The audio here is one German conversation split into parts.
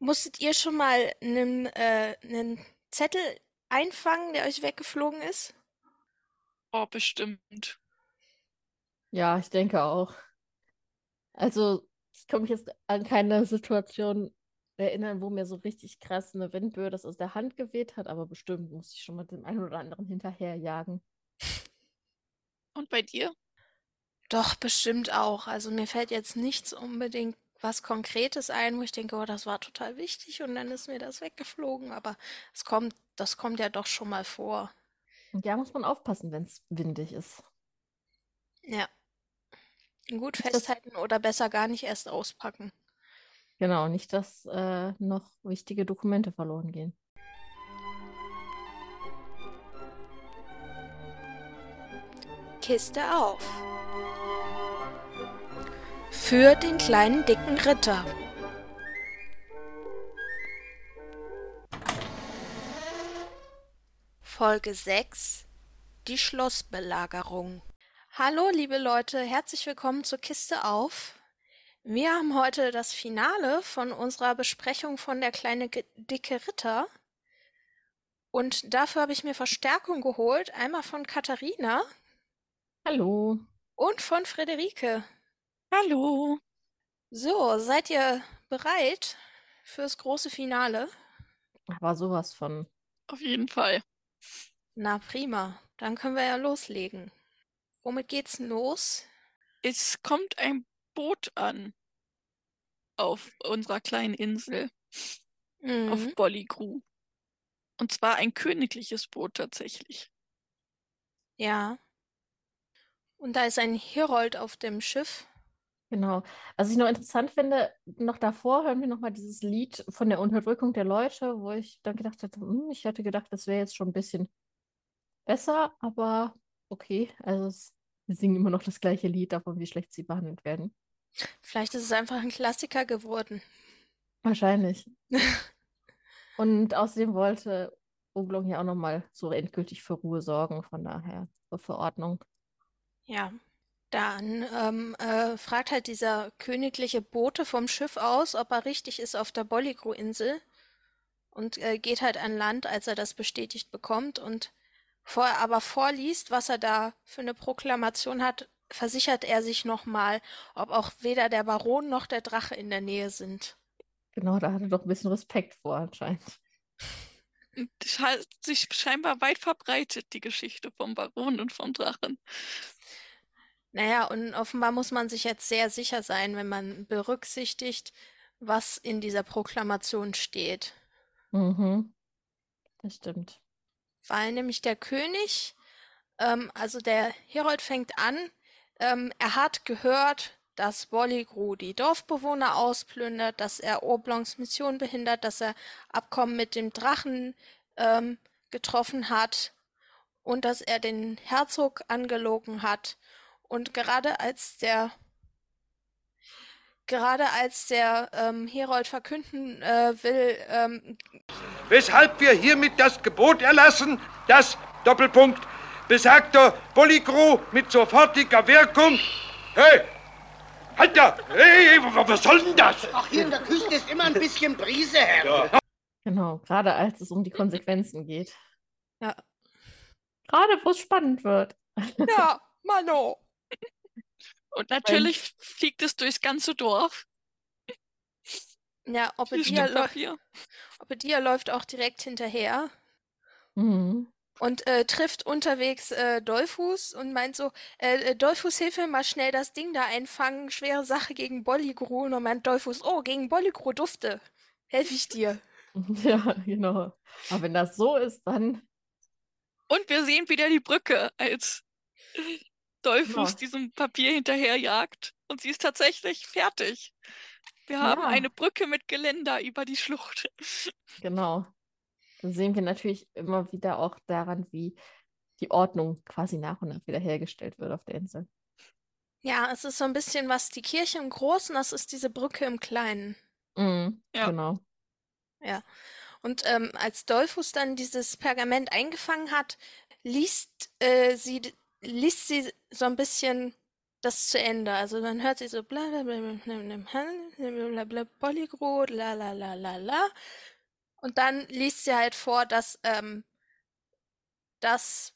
Musstet ihr schon mal einen, äh, 'nen Zettel einfangen, der euch weggeflogen ist? Oh, bestimmt. Ja, ich denke auch. Also, ich kann mich jetzt an keine Situation erinnern, wo mir so richtig krass eine Windböe das aus der Hand geweht hat, aber bestimmt muss ich schon mal dem einen oder anderen hinterherjagen. Und bei dir? Doch, bestimmt auch. Also mir fällt jetzt nichts unbedingt was Konkretes ein, wo ich denke, oh, das war total wichtig und dann ist mir das weggeflogen, aber es kommt, das kommt ja doch schon mal vor. Und ja, muss man aufpassen, wenn es windig ist. Ja. Gut Nicht, festhalten oder besser gar nicht erst auspacken. genau, nicht, dass äh, noch wichtige Dokumente verloren gehen. Kiste auf. Für den kleinen dicken Ritter. Folge 6 Die Schlossbelagerung. Hallo, liebe Leute, herzlich willkommen zur Kiste auf. Wir haben heute das Finale von unserer Besprechung von der kleine dicke Ritter. Und dafür habe ich mir Verstärkung geholt, einmal von Katharina Hallo. und von Friederike. Hallo. So, seid ihr bereit fürs große Finale? Aber sowas von. Auf jeden Fall. Na prima, dann können wir ja loslegen. Womit geht's denn los? Es kommt ein Boot an auf unserer kleinen Insel, auf Mhm. Bolligru. Und zwar ein königliches Boot tatsächlich. Ja. Und da ist ein Herold auf dem Schiff. Genau. Was ich noch interessant finde, noch davor hören wir nochmal dieses Lied von der Unterdrückung der Leute, wo ich dann gedacht hatte, hm, ich hätte gedacht, das wäre jetzt schon ein bisschen besser, aber okay. Also es, wir singen immer noch das gleiche Lied davon, wie schlecht sie behandelt werden. Vielleicht ist es einfach ein Klassiker geworden. Wahrscheinlich. Und außerdem wollte Oblong ja auch nochmal so endgültig für Ruhe sorgen, von daher zur Verordnung. Ja. Dann ähm, äh, fragt halt dieser königliche Bote vom Schiff aus, ob er richtig ist auf der Bolligru-Insel und äh, geht halt an Land, als er das bestätigt bekommt und vorher aber vorliest, was er da für eine Proklamation hat, versichert er sich nochmal, ob auch weder der Baron noch der Drache in der Nähe sind. Genau, da hat er doch ein bisschen Respekt vor anscheinend. Das hat sich scheinbar weit verbreitet, die Geschichte vom Baron und vom Drachen. Naja, und offenbar muss man sich jetzt sehr sicher sein, wenn man berücksichtigt, was in dieser Proklamation steht. Mhm, das stimmt. Weil nämlich der König, ähm, also der Herold fängt an, ähm, er hat gehört, dass Bolligru die Dorfbewohner ausplündert, dass er Oblongs Mission behindert, dass er Abkommen mit dem Drachen ähm, getroffen hat und dass er den Herzog angelogen hat. Und gerade als der gerade als der ähm, Herold verkünden äh, will, ähm, weshalb wir hiermit das Gebot erlassen, dass, Doppelpunkt, besagter Polygro mit sofortiger Wirkung... Hey! Halt da! Hey, wa- was soll denn das? Ach, hier in der Küste ist immer ein bisschen Brise, Herr. Genau, gerade als es um die Konsequenzen geht. ja, Gerade wo es spannend wird. ja, Mano. Und natürlich fliegt es durchs ganze Dorf. Ja, Obadiah, läu. Obadiah läuft auch direkt hinterher Mhm. und äh, trifft unterwegs äh, Dolphus und meint so, äh, äh, Dolphus, hilf mir mal schnell das Ding da einfangen, schwere Sache gegen Bolligru. Und dann meint Dolphus, oh, gegen Bolligru Dufte. Helfe ich dir. Ja, genau. Aber wenn das so ist, dann Und wir sehen wieder die Brücke, als Dolphus Genau. diesem Papier hinterherjagt. Und sie ist tatsächlich fertig. Wir haben Ja. eine Brücke mit Geländer über die Schlucht. Genau. Da sehen wir natürlich immer wieder auch daran, wie die Ordnung quasi nach und nach wiederhergestellt wird auf der Insel. Ja, es ist so ein bisschen was die Kirche im Großen, das ist diese Brücke im Kleinen. Mhm, Ja. Genau. Ja. Und ähm, als Dolphus dann dieses Pergament eingefangen hat, liest, äh, sie, liest sie so ein bisschen das zu Ende. Also dann hört sie so bla bla bla bla bla Polygrot, la la la la la. Und dann liest sie halt vor, dass, ähm, dass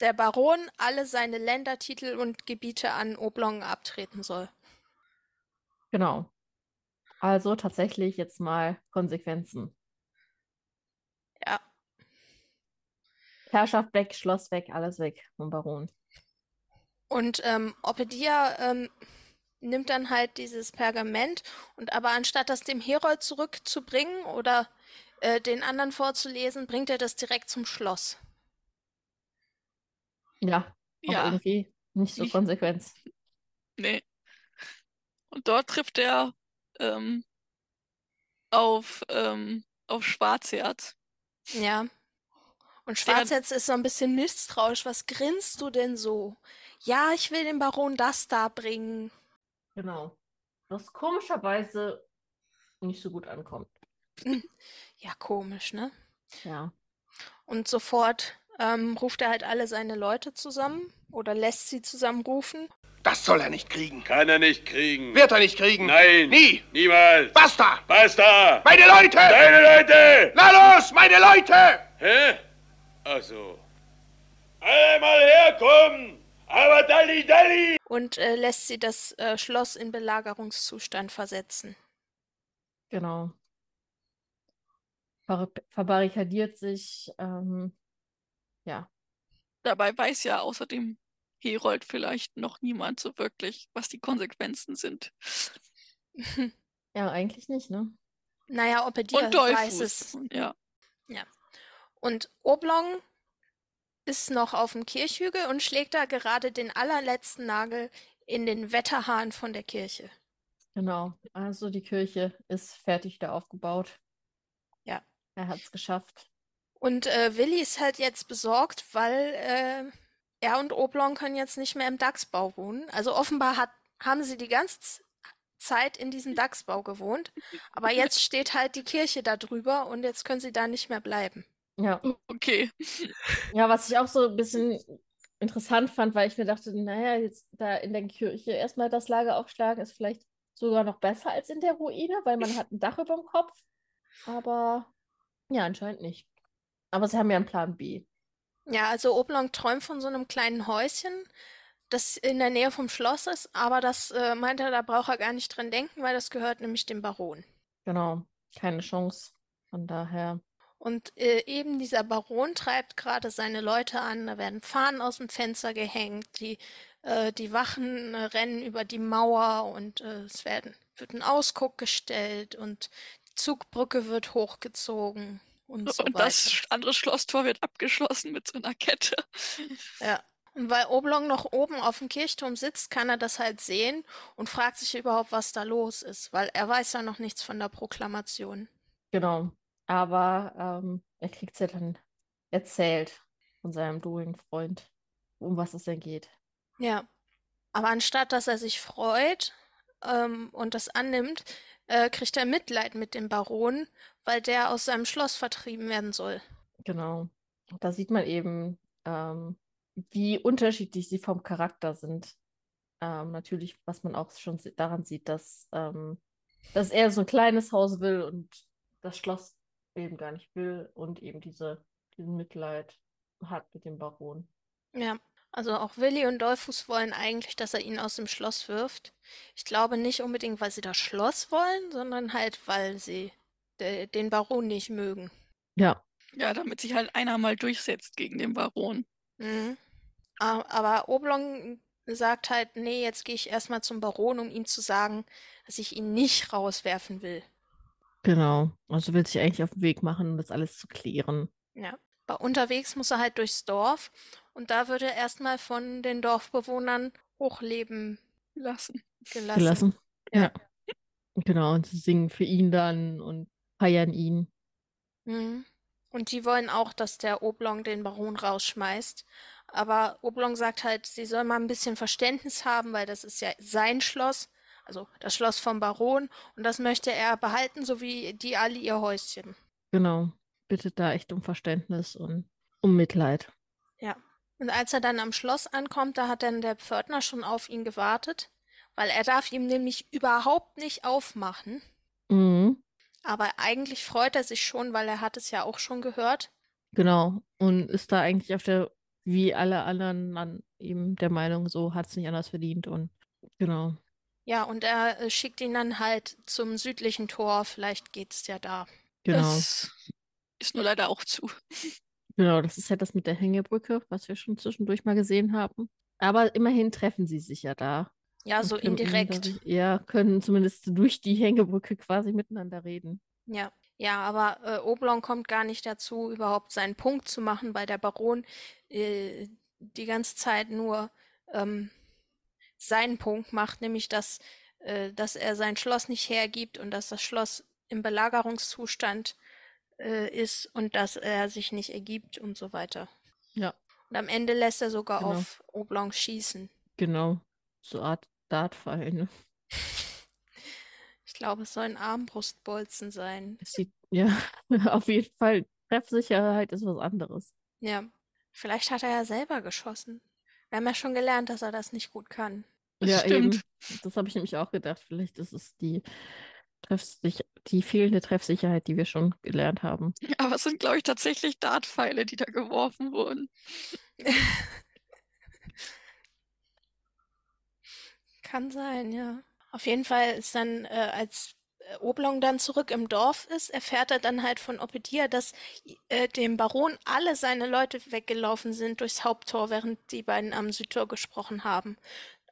der Baron alle seine Ländertitel und Gebiete an Oblong abtreten soll. Genau. Also tatsächlich jetzt mal Konsequenzen. Herrschaft weg, Schloss weg, alles weg vom Baron. Und ähm, Opedia ähm, nimmt dann halt dieses Pergament und aber anstatt das dem Herold zurückzubringen oder äh, den anderen vorzulesen, bringt er das direkt zum Schloss. Ja, auch Ja. irgendwie nicht so Ich- konsequent. Nee. Und dort trifft er ähm, auf, ähm, auf Schwarzherz. Ja. Und Schwarzherz ist so ein bisschen misstrauisch. Was grinst du denn so? Ja, ich will dem Baron das da bringen. Genau. Was komischerweise nicht so gut ankommt. Ja, komisch, ne? Ja. Und sofort ähm, ruft er halt alle seine Leute zusammen oder lässt sie zusammenrufen. Das soll er nicht kriegen. Kann er nicht kriegen. Wird er nicht kriegen. Nein. Nie. Niemals. Basta. Basta. Meine Leute. Deine Leute. Na los, meine Leute. Hä? Ach so. Alle mal herkommen. Aber Dalli Dalli. und äh, lässt sie das äh, Schloss in Belagerungszustand versetzen. Genau. Ver verbarrikadiert sich. Ähm, ja, Dabei weiß ja außerdem Herold vielleicht noch niemand so wirklich, was die Konsequenzen sind. ja, eigentlich nicht, ne? Naja, Opedia Und weiß Dollfuß. es. Ja. Und Oblong ist noch auf dem Kirchhügel und schlägt da gerade den allerletzten Nagel in den Wetterhahn von der Kirche. Genau. Also die Kirche ist fertig da aufgebaut. Ja. Er hat es geschafft. Und äh, Willi ist halt jetzt besorgt, weil äh, er und Oblong können jetzt nicht mehr im Dachsbau wohnen. Also offenbar hat, haben sie die ganze Zeit in diesem Dachsbau gewohnt, aber jetzt steht halt die Kirche da drüber und jetzt können sie da nicht mehr bleiben. Ja. Okay. Ja, was ich auch so ein bisschen interessant fand, weil ich mir dachte, naja, jetzt da in der Kirche erstmal das Lager aufschlagen, ist vielleicht sogar noch besser als in der Ruine, weil man hat ein Dach über dem Kopf. Aber ja, anscheinend nicht. Aber sie haben ja einen Plan B. Ja, also Oblong träumt von so einem kleinen Häuschen, das in der Nähe vom Schloss ist, aber das äh, meint er, da braucht er gar nicht dran denken, weil das gehört nämlich dem Baron. Genau. Keine Chance. Von daher. Und äh, eben dieser Baron treibt gerade seine Leute an, da werden Fahnen aus dem Fenster gehängt, die, äh, die Wachen äh, rennen über die Mauer und äh, es werden, wird ein Ausguck gestellt und die Zugbrücke wird hochgezogen und so Und weiter. das andere Schlosstor wird abgeschlossen mit so einer Kette. Ja. Und weil Oblong noch oben auf dem Kirchturm sitzt, kann er das halt sehen und fragt sich überhaupt, was da los ist, weil er weiß ja noch nichts von der Proklamation. Genau. Aber ähm, er kriegt es ja dann erzählt von seinem During-Freund, um was es denn geht. Ja. Aber anstatt dass er sich freut ähm, und das annimmt, äh, kriegt er Mitleid mit dem Baron, weil der aus seinem Schloss vertrieben werden soll. Genau. Da sieht man eben, ähm, wie unterschiedlich sie vom Charakter sind. Ähm, natürlich, was man auch schon daran sieht, dass, ähm, dass er so ein kleines Haus will und das Schloss eben gar nicht will und eben diese, diesen Mitleid hat mit dem Baron. Ja. Also auch Willi und Dollfuß wollen eigentlich, dass er ihn aus dem Schloss wirft. Ich glaube nicht unbedingt, weil sie das Schloss wollen, sondern halt, weil sie de den Baron nicht mögen. Ja, Ja, damit sich halt einer mal durchsetzt gegen den Baron. Mhm. Aber Oblong sagt halt, nee, jetzt gehe ich erstmal zum Baron, um ihm zu sagen, dass ich ihn nicht rauswerfen will. Genau. Also will sich eigentlich auf den Weg machen, um das alles zu klären. Ja. Aber unterwegs muss er halt durchs Dorf und da wird er erstmal von den Dorfbewohnern hochleben Lassen. gelassen. Gelassen. Ja. Ja. Genau, und sie singen für ihn dann und feiern ihn. Mhm. Und die wollen auch, dass der Oblong den Baron rausschmeißt. Aber Oblong sagt halt, sie soll mal ein bisschen Verständnis haben, weil das ist ja sein Schloss, also das Schloss vom Baron, und das möchte er behalten, so wie die alle ihr Häuschen. Genau. Bittet da echt um Verständnis und um Mitleid. Und als er dann am Schloss ankommt, da hat dann der Pförtner schon auf ihn gewartet, weil er darf ihm nämlich überhaupt nicht aufmachen. Mhm. Aber eigentlich freut er sich schon, weil er hat es ja auch schon gehört. Genau. Und ist da eigentlich auf der, wie alle anderen, an ihm der Meinung, so hat es nicht anders verdient. Und genau. Ja, und er äh, schickt ihn dann halt zum südlichen Tor. Vielleicht geht's ja da. Genau. Das ist nur leider auch zu. Genau, das ist ja das mit der Hängebrücke, was wir schon zwischendurch mal gesehen haben. Aber immerhin treffen sie sich ja da. Ja, so können indirekt. Ja, können zumindest durch die Hängebrücke quasi miteinander reden. Ja, ja, aber äh, Oblong kommt gar nicht dazu, überhaupt seinen Punkt zu machen, weil der Baron äh, die ganze Zeit nur ähm, seinen Punkt macht, nämlich dass, äh, dass er sein Schloss nicht hergibt und dass das Schloss im Belagerungszustand äh, ist und dass er sich nicht ergibt und so weiter. Ja. Und am Ende lässt er sogar Genau. auf Oblong schießen. Genau. So Art Dartpfeil, ne? Ich glaube, es soll ein Armbrustbolzen sein. Es sieht, ja, auf jeden Fall. Treffsicherheit ist was anderes. Ja, vielleicht hat er ja selber geschossen. Wir haben ja schon gelernt, dass er das nicht gut kann. Das Ja, stimmt. eben. Das habe ich nämlich auch gedacht. Vielleicht ist es die Treffsich die fehlende Treffsicherheit, die wir schon gelernt haben. Aber es sind, glaube ich, tatsächlich Dartpfeile, die da geworfen wurden. Kann sein, ja. Auf jeden Fall ist dann, äh, als äh, Oblong dann zurück im Dorf ist, erfährt er dann halt von Opedia, dass äh, dem Baron alle seine Leute weggelaufen sind durchs Haupttor, während die beiden am Südtor gesprochen haben.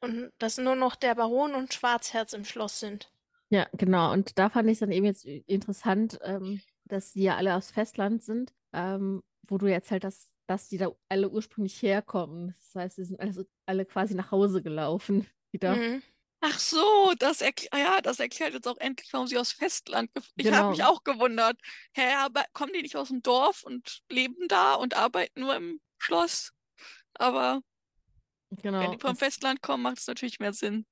Und dass nur noch der Baron und Schwarzherz im Schloss sind. Ja, genau. Und da fand ich es dann eben jetzt interessant, ähm, dass die ja alle aus Festland sind, ähm, wo du jetzt halt das, dass die da alle ursprünglich herkommen. Das heißt, sie sind also alle quasi nach Hause gelaufen wieder. Mhm. Ach so, das, erkl ah ja, das erklärt jetzt auch endlich, warum sie aus Festland. Ich habe mich Genau. auch gewundert. Hä, aber kommen die nicht aus dem Dorf und leben da und arbeiten nur im Schloss? Aber Genau. wenn die vom Festland kommen, macht es natürlich mehr Sinn.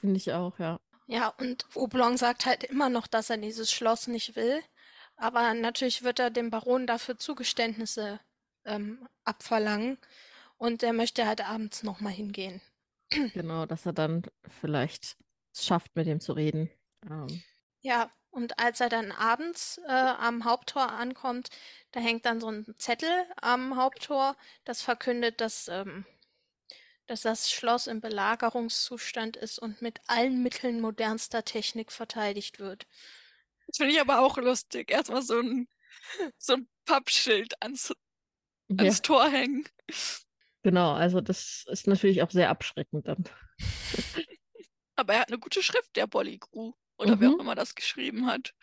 finde ich auch, ja. Ja, und Oblong sagt halt immer noch, dass er dieses Schloss nicht will. Aber natürlich wird er dem Baron dafür Zugeständnisse ähm, abverlangen. Und er möchte halt abends nochmal hingehen. Genau, dass er dann vielleicht es schafft, mit dem zu reden. Ähm, Ja, und als er dann abends äh, am Haupttor ankommt, da hängt dann so ein Zettel am Haupttor, das verkündet, dass, ähm, dass das Schloss im Belagerungszustand ist und mit allen Mitteln modernster Technik verteidigt wird. Das finde ich aber auch lustig. Erstmal so ein, so ein Pappschild ans, ja, ans Tor hängen. genau, also das ist natürlich auch sehr abschreckend dann. Aber er hat eine gute Schrift, der Bolligru. Oder wer auch Mhm. immer das geschrieben hat.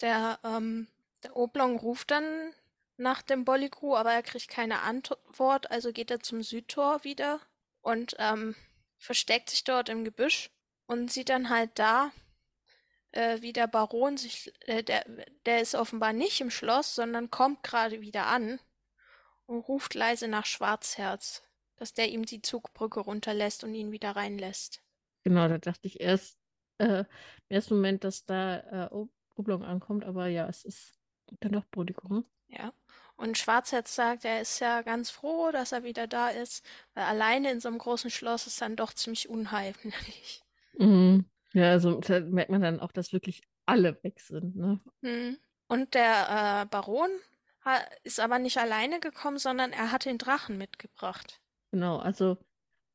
Der, ähm, der Oblong ruft dann nach dem Bolligru, aber er kriegt keine Antwort, also geht er zum Südtor wieder und ähm, versteckt sich dort im Gebüsch und sieht dann halt da, äh, wie der Baron sich, äh, der, der ist offenbar nicht im Schloss, sondern kommt gerade wieder an und ruft leise nach Schwarzherz, dass der ihm die Zugbrücke runterlässt und ihn wieder reinlässt. Genau, da dachte ich erst äh, im ersten Moment, dass da äh, Ob- Oblong ankommt, aber ja, es ist dann doch Brodikum. Ja. Und Schwarzherz sagt, er ist ja ganz froh, dass er wieder da ist, weil alleine in so einem großen Schloss ist dann doch ziemlich unheimlich. Mhm. Ja, also merkt man dann auch, dass wirklich alle weg sind, ne? Hm. Und der äh, Baron ist aber nicht alleine gekommen, sondern er hat den Drachen mitgebracht. Genau, also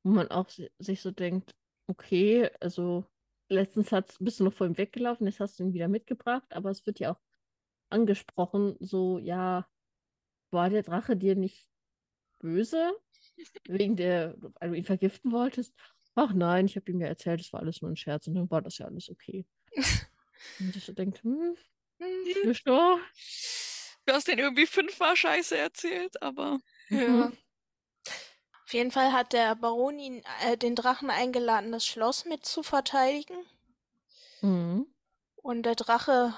wo man auch si- sich so denkt, okay, also letztens hat, bist du noch vor ihm weggelaufen, jetzt hast du ihn wieder mitgebracht, aber es wird ja auch angesprochen, so, ja, war der Drache dir nicht böse, wegen der, weil du ihn vergiften wolltest? Ach nein, ich habe ihm ja erzählt, es war alles nur ein Scherz und dann war das ja alles okay. Und ich so denkt, hm, Hm. ist doch. Du hast den irgendwie fünfmal Scheiße erzählt, aber Ja. Mhm. Auf jeden Fall hat der Baron ihn, äh, den Drachen eingeladen, das Schloss mit zu verteidigen. Mhm. Und der Drache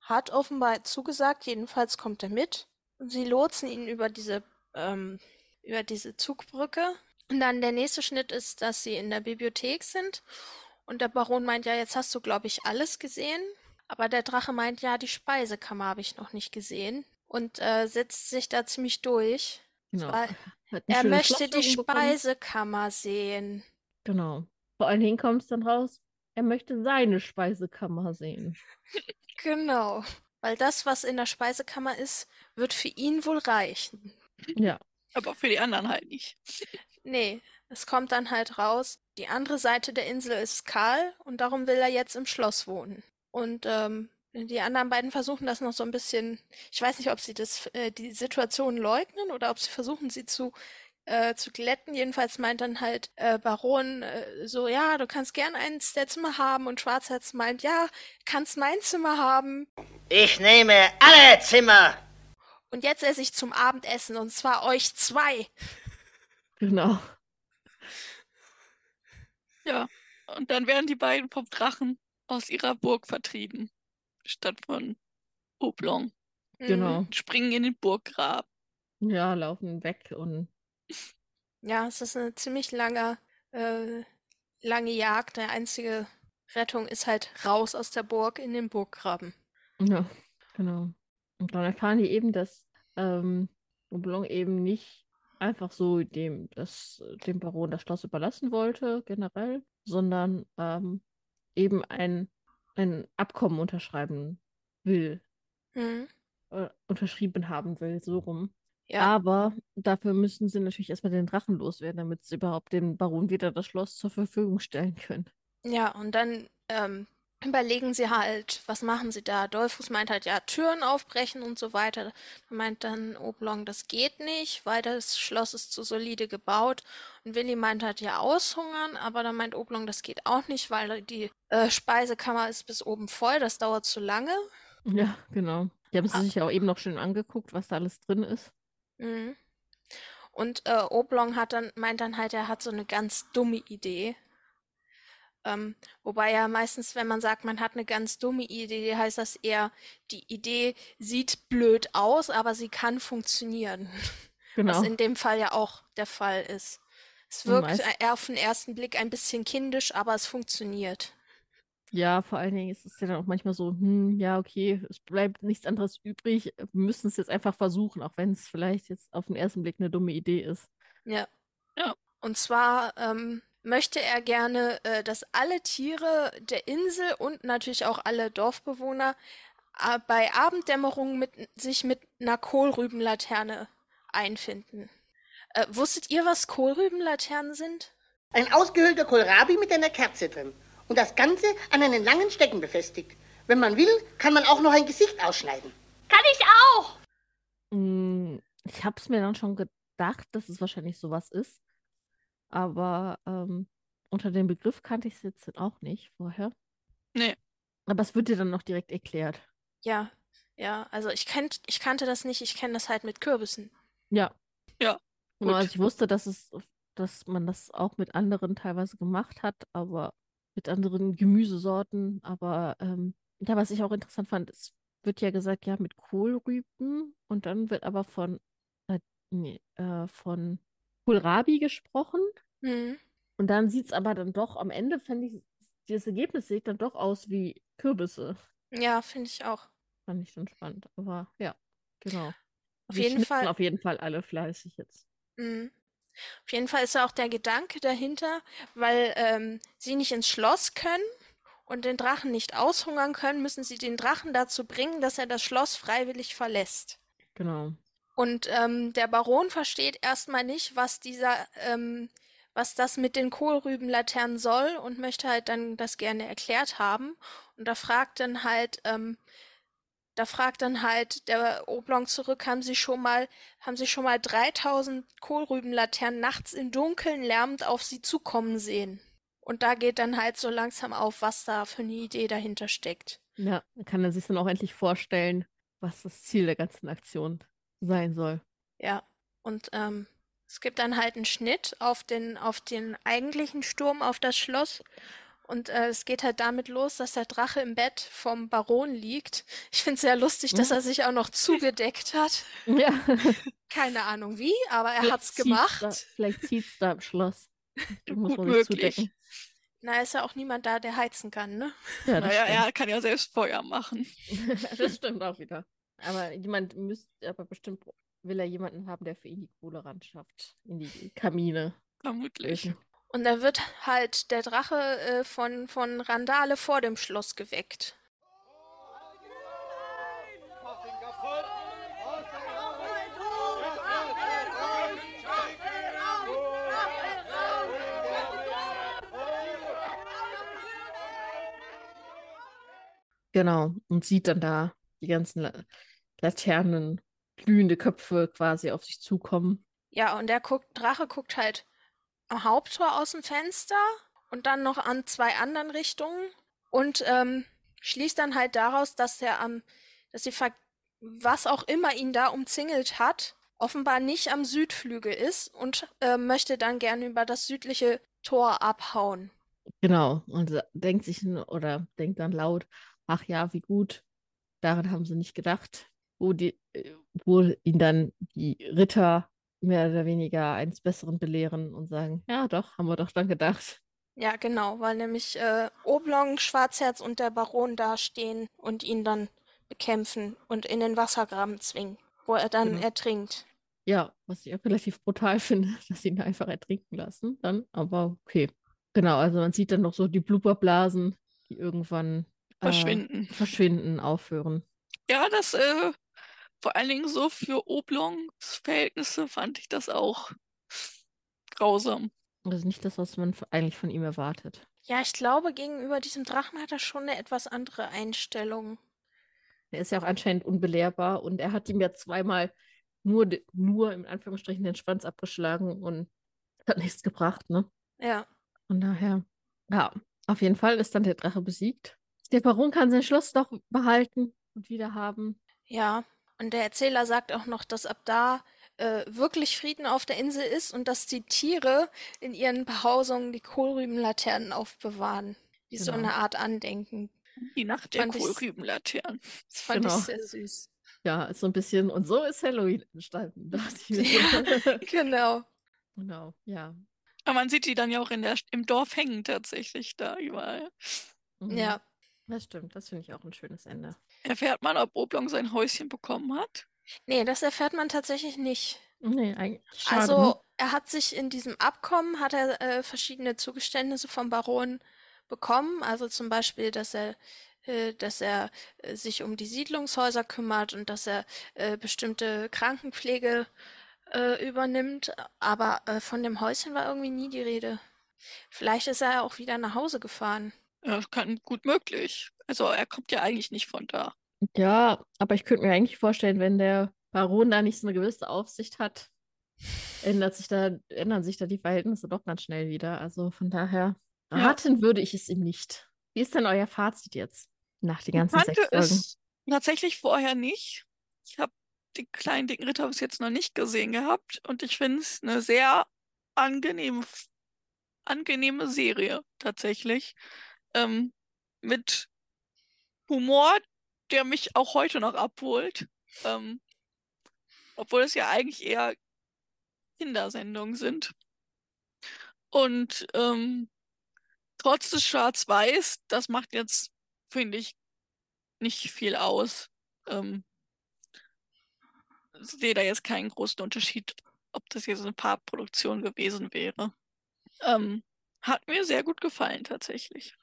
hat offenbar zugesagt, jedenfalls kommt er mit. Und sie lotsen ihn über diese, ähm, über diese Zugbrücke. Und dann der nächste Schnitt ist, dass sie in der Bibliothek sind. Und der Baron meint, ja, jetzt hast du, glaube ich, alles gesehen. Aber der Drache meint, ja, die Speisekammer habe ich noch nicht gesehen. Und äh, setzt sich da ziemlich durch. Genau. Er möchte die. Speisekammer sehen. Genau. Vor allen Dingen kommt es dann raus, er möchte seine Speisekammer sehen. Genau. Weil das, was in der Speisekammer ist, wird für ihn wohl reichen. Ja. Aber für die anderen halt nicht. Nee, es kommt dann halt raus, die andere Seite der Insel ist kahl und darum will er jetzt im Schloss wohnen. Und ähm, die anderen beiden versuchen das noch so ein bisschen, ich weiß nicht, ob sie das, äh, die Situation leugnen oder ob sie versuchen, sie zu, äh, zu glätten. Jedenfalls meint dann halt äh, Baron äh, so, ja, du kannst gern eins der Zimmer haben und Schwarzherz meint, ja, kannst mein Zimmer haben. Ich nehme alle Zimmer. Und jetzt esse ich zum Abendessen und zwar euch zwei. Genau. Ja. Und dann werden die beiden vom Drachen aus ihrer Burg vertrieben. Statt von Oblong. Mhm. Genau. Und springen in den Burggraben. Ja, laufen weg und Ja, es ist eine ziemlich lange, äh, lange Jagd. Der einzige Rettung ist halt raus aus der Burg in den Burggraben. ja, genau. Und dann erfahren die eben, dass ähm, Oblong eben nicht einfach so dem, das, dem Baron das Schloss überlassen wollte, generell, sondern ähm, eben ein, ein Abkommen unterschreiben will, Mhm. äh, unterschrieben haben will, so rum. Ja, Aber dafür müssen sie natürlich erstmal den Drachen loswerden, damit sie überhaupt dem Baron wieder das Schloss zur Verfügung stellen können. ja, und dann ähm, überlegen sie halt, was machen sie da? Dolphus meint halt, ja, Türen aufbrechen und so weiter. Da meint dann Oblong, das geht nicht, weil das Schloss ist zu solide gebaut. Und Willi meint halt, ja, aushungern, aber dann meint Oblong, das geht auch nicht, weil die äh, Speisekammer ist bis oben voll, das dauert zu lange. Ja, genau. Die haben sie Ah. sich ja auch eben noch schön angeguckt, was da alles drin ist. Mhm. Und äh, Oblong hat dann, meint dann halt, er hat so eine ganz dumme Idee. Ähm, wobei ja meistens, wenn man sagt, man hat eine ganz dumme Idee, heißt das eher, die Idee sieht blöd aus, aber sie kann funktionieren. Genau. Was in dem Fall ja auch der Fall ist. Es wirkt auf den ersten Blick ein bisschen kindisch, aber es funktioniert. Ja, vor allen Dingen ist es ja dann auch manchmal so, hm, ja, okay, es bleibt nichts anderes übrig. Wir müssen es jetzt einfach versuchen, auch wenn es vielleicht jetzt auf den ersten Blick eine dumme Idee ist. Ja. Ja. Und zwar ähm, möchte er gerne, äh, dass alle Tiere der Insel und natürlich auch alle Dorfbewohner äh, bei Abenddämmerung mit, sich mit einer Kohlrübenlaterne einfinden. Äh, wusstet ihr, was Kohlrübenlaternen sind? Ein ausgehöhlter Kohlrabi mit einer Kerze drin. Und das Ganze an einen langen Stecken befestigt. Wenn man will, kann man auch noch ein Gesicht ausschneiden. Kann ich auch. Mm, Ich habe es mir dann schon gedacht, dass es wahrscheinlich sowas ist. Aber ähm, unter dem Begriff kannte ich es jetzt auch nicht vorher. Nee. Aber es wird dir dann noch direkt erklärt. Ja, ja, also ich, kennt, ich kannte das nicht, ich kenne das halt mit Kürbissen. Ja. Ja, gut. also ich wusste, dass es, dass man das auch mit anderen teilweise gemacht hat, aber mit anderen Gemüsesorten. Aber ähm, ja, was ich auch interessant fand, es wird ja gesagt, ja, mit Kohlrüben und dann wird aber von, äh, nee, äh, von Kohlrabi gesprochen. Mhm. Und dann sieht es aber dann doch, am Ende fände ich, das Ergebnis sieht dann doch aus wie Kürbisse. Ja, finde ich auch. Fand ich dann spannend. Aber ja, genau. Auf Wir jeden Fall. auf jeden Fall alle fleißig jetzt. Mhm. Auf jeden Fall ist ja auch der Gedanke dahinter, weil ähm, sie nicht ins Schloss können und den Drachen nicht aushungern können, müssen sie den Drachen dazu bringen, dass er das Schloss freiwillig verlässt. Genau. Und ähm, der Baron versteht erstmal nicht, was dieser, ähm, was das mit den Kohlrübenlaternen soll und möchte halt dann das gerne erklärt haben. Und da fragt dann halt, ähm, da fragt dann halt der Oblong zurück, haben Sie schon mal, haben Sie schon mal 3000 Kohlrübenlaternen nachts im Dunkeln lärmend auf Sie zukommen sehen? Und da geht dann halt so langsam auf, was da für eine Idee dahinter steckt. Ja, dann kann er sich dann auch endlich vorstellen, was das Ziel der ganzen Aktion sein soll. Ja, und ähm, es gibt dann halt einen Schnitt auf den, auf den eigentlichen Sturm auf das Schloss. Und äh, es geht halt damit los, dass der Drache im Bett vom Baron liegt. Ich finde es sehr lustig, dass Ja. er sich auch noch zugedeckt hat. Ja. Keine Ahnung wie, aber er Vielleicht hat's zieht's gemacht. Da, vielleicht zieht es da im Schloss. Da muss Gut man sich möglich. zudecken. Na, ist ja auch niemand da, der heizen kann, ne? Ja, Naja, stimmt. er kann ja selbst Feuer machen. das stimmt auch wieder. Aber jemand müsste aber bestimmt will er jemanden haben, der für ihn die Kohle ran schafft. In die Kamine. Vermutlich. Und da wird halt der Drache äh, von, von Randale vor dem Schloss geweckt. Genau. Und sieht dann da die ganzen La Laternen, glühende Köpfe quasi auf sich zukommen. Ja, und der guckt, Drache guckt halt am Haupttor aus dem Fenster und dann noch an zwei anderen Richtungen und ähm, schließt dann halt daraus, dass er am, dass die was auch immer ihn da umzingelt hat, offenbar nicht am Südflügel ist und äh, möchte dann gerne über das südliche Tor abhauen. Genau. Und denkt sich oder denkt dann laut, ach ja, wie gut. Daran haben sie nicht gedacht. Wo die, äh, wo ihn dann die Ritter mehr oder weniger eines Besseren belehren und sagen, ja doch, haben wir doch dann gedacht. Ja, genau, weil nämlich äh, Oblong, Schwarzherz und der Baron da stehen und ihn dann bekämpfen und in den Wassergraben zwingen, wo er dann Genau. ertrinkt. Ja, was ich auch relativ brutal finde, dass sie ihn einfach ertrinken lassen dann, aber okay. Genau, also man sieht dann noch so die Blubberblasen, die irgendwann äh, Verschwinden. verschwinden, aufhören. Ja, das, äh, vor allen Dingen so für Oblongs Verhältnisse fand ich das auch grausam. Das ist nicht das, was man eigentlich von ihm erwartet. Ja, ich glaube, gegenüber diesem Drachen hat er schon eine etwas andere Einstellung. Er ist ja auch anscheinend unbelehrbar und er hat ihm ja zweimal nur, nur in Anführungsstrichen den Schwanz abgeschlagen und hat nichts gebracht, ne? Ja. Von daher, ja, auf jeden Fall ist dann der Drache besiegt. Der Baron kann sein Schloss doch behalten und wieder haben. Ja, und der Erzähler sagt auch noch, dass ab da äh, wirklich Frieden auf der Insel ist und dass die Tiere in ihren Behausungen die Kohlrübenlaternen aufbewahren. Wie so Genau. eine Art Andenken. Die Nacht der Kohlrübenlaternen. Das fand Genau. ich sehr süß. Ja, ist so ein bisschen, und so ist Halloween entstanden, dachte ich mir. Ja. Genau. Genau, ja. Aber man sieht die dann ja auch in der, im Dorf hängen tatsächlich da überall. Mhm. Ja. Das stimmt, das finde ich auch ein schönes Ende. Erfährt man, ob Oblong sein Häuschen bekommen hat? Nee, das erfährt man tatsächlich nicht. Nee, eigentlich schade, Also, ne? er hat sich in diesem Abkommen, hat er äh, verschiedene Zugeständnisse vom Baron bekommen. Also zum Beispiel, dass er, äh, dass er äh, sich um die Siedlungshäuser kümmert und dass er äh, bestimmte Krankenpflege äh, übernimmt. Aber äh, von dem Häuschen war irgendwie nie die Rede. Vielleicht ist er auch wieder nach Hause gefahren. Ja, kann gut möglich. Also er kommt ja eigentlich nicht von da. Ja, aber ich könnte mir eigentlich vorstellen, wenn der Baron da nicht so eine gewisse Aufsicht hat, ändert sich da, ändern sich da die Verhältnisse doch ganz schnell wieder. Also von daher Ja. raten würde ich es ihm nicht. Wie ist denn euer Fazit jetzt nach den Ich ganzen sechs kannte Folgen? es tatsächlich vorher nicht. Ich habe die kleinen dicken Ritter bis jetzt noch nicht gesehen gehabt und ich finde es eine sehr angenehme, angenehme Serie tatsächlich. Ähm, mit Humor, der mich auch heute noch abholt. Ähm, obwohl es ja eigentlich eher Kindersendungen sind. Und ähm, trotz des Schwarz-Weiß, das macht jetzt, finde ich, nicht viel aus. Ähm, ich sehe da jetzt keinen großen Unterschied, ob das jetzt eine Paarproduktion gewesen wäre. Ähm, hat mir sehr gut gefallen, tatsächlich.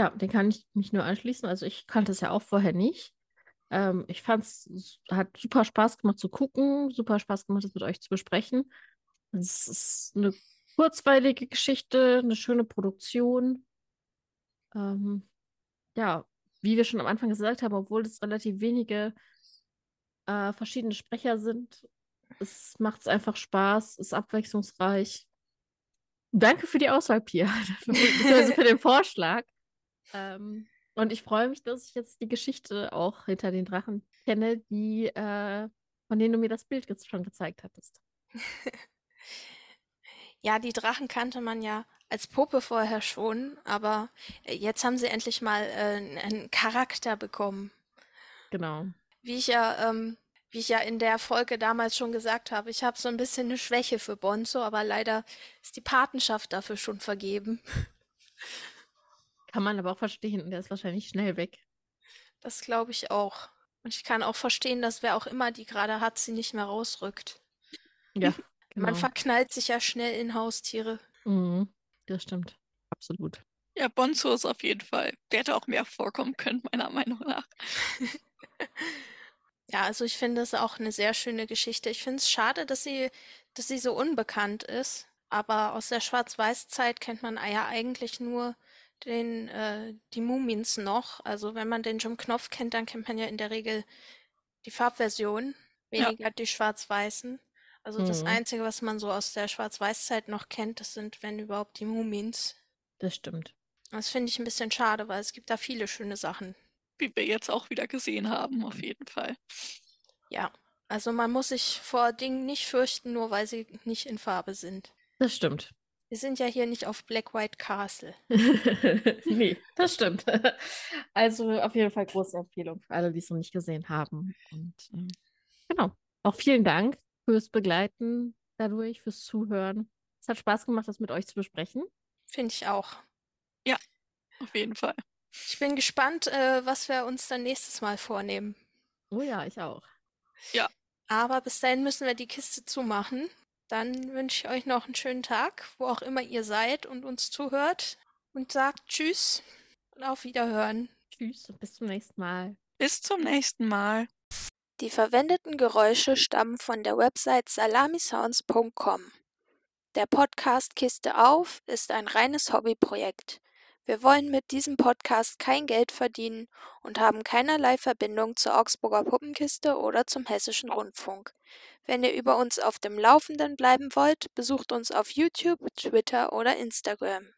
Ja, den kann ich mich nur anschließen. Also ich kannte es ja auch vorher nicht. Ähm, ich fand es, hat super Spaß gemacht zu gucken, super Spaß gemacht, das mit euch zu besprechen. Es ist eine kurzweilige Geschichte, eine schöne Produktion. Ähm, ja, wie wir schon am Anfang gesagt haben, obwohl es relativ wenige äh, verschiedene Sprecher sind, es macht einfach Spaß, ist abwechslungsreich. Danke für die Auswahl, Pia, beziehungsweise für den Vorschlag. Ähm, und ich freue mich, dass ich jetzt die Geschichte auch hinter den Drachen kenne, die, äh, von denen du mir das Bild jetzt schon gezeigt hattest. Ja, die Drachen kannte man ja als Puppe vorher schon, aber äh, jetzt haben sie endlich mal äh, einen Charakter bekommen. Genau. Wie ich ja, ähm, wie ich ja in der Folge damals schon gesagt habe, ich habe so ein bisschen eine Schwäche für Bonzo, aber leider ist die Patenschaft dafür schon vergeben. Kann man aber auch verstehen, der ist wahrscheinlich schnell weg. Das glaube ich auch. Und ich kann auch verstehen, dass wer auch immer die gerade hat, sie nicht mehr rausrückt. Ja, Man genau. verknallt sich ja schnell in Haustiere. Mhm. Das stimmt. Absolut. Ja, Bonzo ist auf jeden Fall. Der hätte auch mehr vorkommen können, meiner Meinung nach. Ja, also ich finde es auch eine sehr schöne Geschichte. Ich finde es schade, dass sie, dass sie so unbekannt ist. Aber aus der Schwarz-Weiß-Zeit kennt man ja eigentlich nur den, äh, die Mumins noch. Also wenn man den Jim Knopf kennt, dann kennt man ja in der Regel die Farbversion, Ja. weniger die Schwarz-Weißen. Also das Mhm. Einzige, was man so aus der Schwarz-Weiß-Zeit noch kennt, das sind, wenn überhaupt, die Mumins. Das stimmt. Das finde ich ein bisschen schade, weil es gibt da viele schöne Sachen. Wie wir jetzt auch wieder gesehen haben, auf jeden Fall. Ja, also man muss sich vor Dingen nicht fürchten, nur weil sie nicht in Farbe sind. Das stimmt. Wir sind ja hier nicht auf Black White Castle. Nee, das stimmt. Also auf jeden Fall große Empfehlung für alle, die es noch nicht gesehen haben. Und ähm, genau. Auch vielen Dank fürs Begleiten dadurch, fürs Zuhören. Es hat Spaß gemacht, das mit euch zu besprechen. Finde ich auch. Auf jeden Fall. Ich bin gespannt, äh, was wir uns dann nächstes Mal vornehmen. Oh ja, ich auch. Aber bis dahin müssen wir die Kiste zumachen. Dann wünsche ich euch noch einen schönen Tag, wo auch immer ihr seid und uns zuhört. Und sagt Tschüss und auf Wiederhören. Tschüss und bis zum nächsten Mal. Bis zum nächsten Mal. Die verwendeten Geräusche stammen von der Website salamisounds.com. Der Podcast Kiste auf ist ein reines Hobbyprojekt. Wir wollen mit diesem Podcast kein Geld verdienen und haben keinerlei Verbindung zur Augsburger Puppenkiste oder zum Hessischen Rundfunk. Wenn ihr über uns auf dem Laufenden bleiben wollt, besucht uns auf YouTube, Twitter oder Instagram.